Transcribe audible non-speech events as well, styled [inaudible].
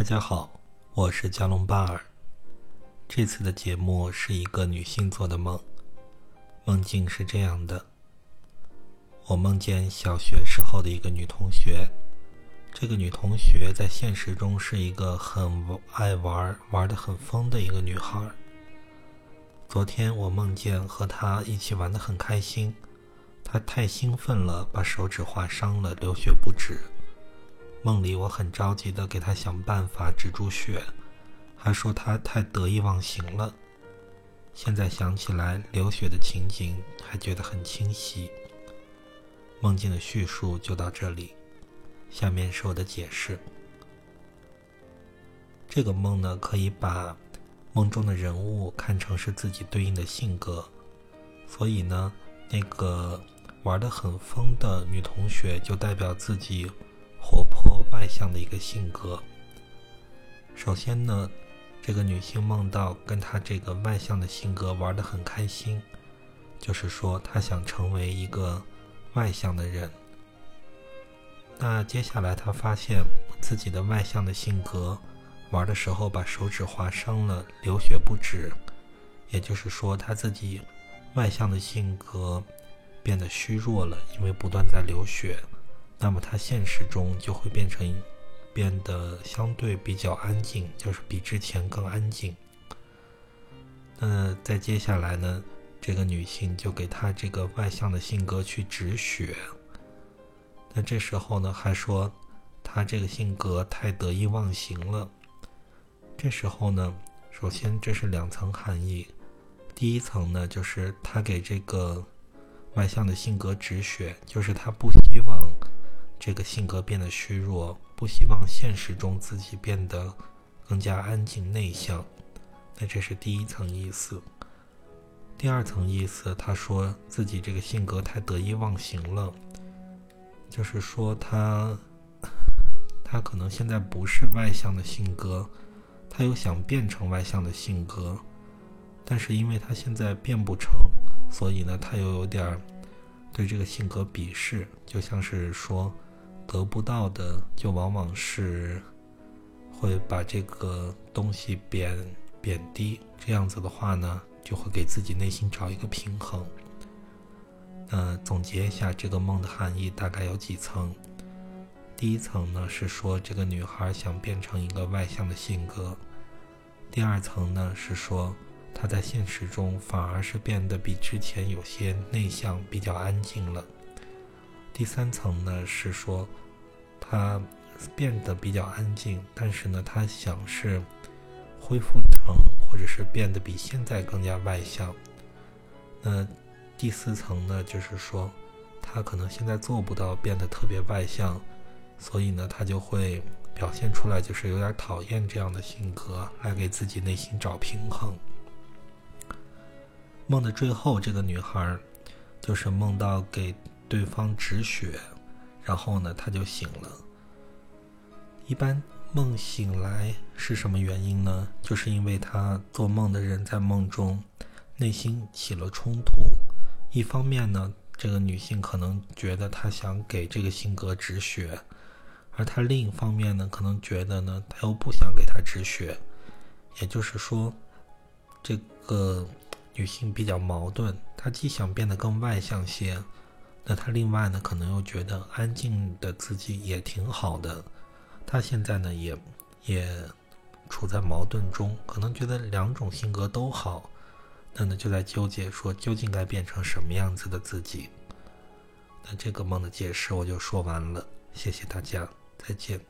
大家好，我是加隆巴尔。这次的节目是一个女性做的梦，梦境是这样的：我梦见小学时候的一个女同学，这个女同学在现实中是一个很爱玩、玩的很疯的一个女孩。昨天我梦见和她一起玩的很开心，她太兴奋了，把手指划伤了，流血不止。梦里我很着急的给她想办法止住血。还说他太得意忘形了。现在想起来，流血的情景还觉得很清晰。梦境的叙述就到这里，下面是我的解释。这个梦呢，可以把梦中的人物看成是自己对应的性格，所以呢，那个玩的很疯的女同学就代表自己外向的一个性格。首先呢。这个女性梦到跟她这个外向的性格玩得很开心，就是说她想成为一个外向的人。那接下来她发现自己的外向的性格玩的时候把手指划伤了，流血不止，也就是说她自己外向的性格变得虚弱了，因为不断在流血。那么她现实中就会变成。变得相对比较安静，就是比之前更安静。那再接下来呢，这个女性就给她这个外向的性格去止血。那这时候呢，还说她这个性格太得意忘形了。这时候呢，首先这是两层含义。第一层呢，就是她给这个外向的性格止血，就是她不希望这个性格变得虚弱。不希望现实中自己变得更加安静内向，那这是第一层意思。第二层意思，他说自己这个性格太得意忘形了，就是说他 [laughs] 他可能现在不是外向的性格，他又想变成外向的性格，但是因为他现在变不成，所以呢，他又有点对这个性格鄙视，就像是说。得不到的，就往往是会把这个东西贬贬低。这样子的话呢，就会给自己内心找一个平衡。那总结一下这个梦的含义，大概有几层。第一层呢是说这个女孩想变成一个外向的性格。第二层呢是说她在现实中反而是变得比之前有些内向，比较安静了。第三层呢是说，他变得比较安静，但是呢，他想是恢复成或者是变得比现在更加外向。那第四层呢，就是说他可能现在做不到变得特别外向，所以呢，他就会表现出来，就是有点讨厌这样的性格，来给自己内心找平衡。梦的最后，这个女孩就是梦到给。对方止血，然后呢，他就醒了。一般梦醒来是什么原因呢？就是因为他做梦的人在梦中内心起了冲突。一方面呢，这个女性可能觉得她想给这个性格止血，而她另一方面呢，可能觉得呢，她又不想给他止血。也就是说，这个女性比较矛盾，她既想变得更外向些。那他另外呢，可能又觉得安静的自己也挺好的。他现在呢，也也处在矛盾中，可能觉得两种性格都好。那呢，就在纠结说，究竟该变成什么样子的自己？那这个梦的解释我就说完了，谢谢大家，再见。